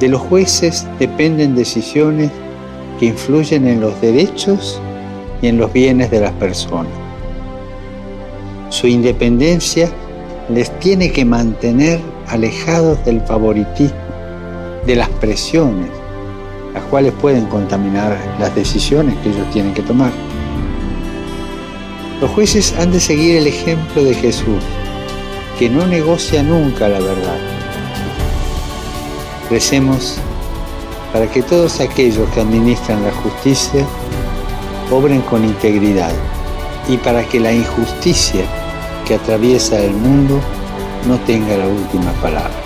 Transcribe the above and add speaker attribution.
Speaker 1: De los jueces dependen decisiones que influyen en los derechos y en los bienes de las personas. Su independencia les tiene que mantener alejados del favoritismo, de las presiones, las cuales pueden contaminar las decisiones que ellos tienen que tomar. Los jueces han de seguir el ejemplo de Jesús, que no negocia nunca la verdad. Recemos para que todos aquellos que administran la justicia obren con integridad y para que la injusticia que atraviesa el mundo no tenga la última palabra.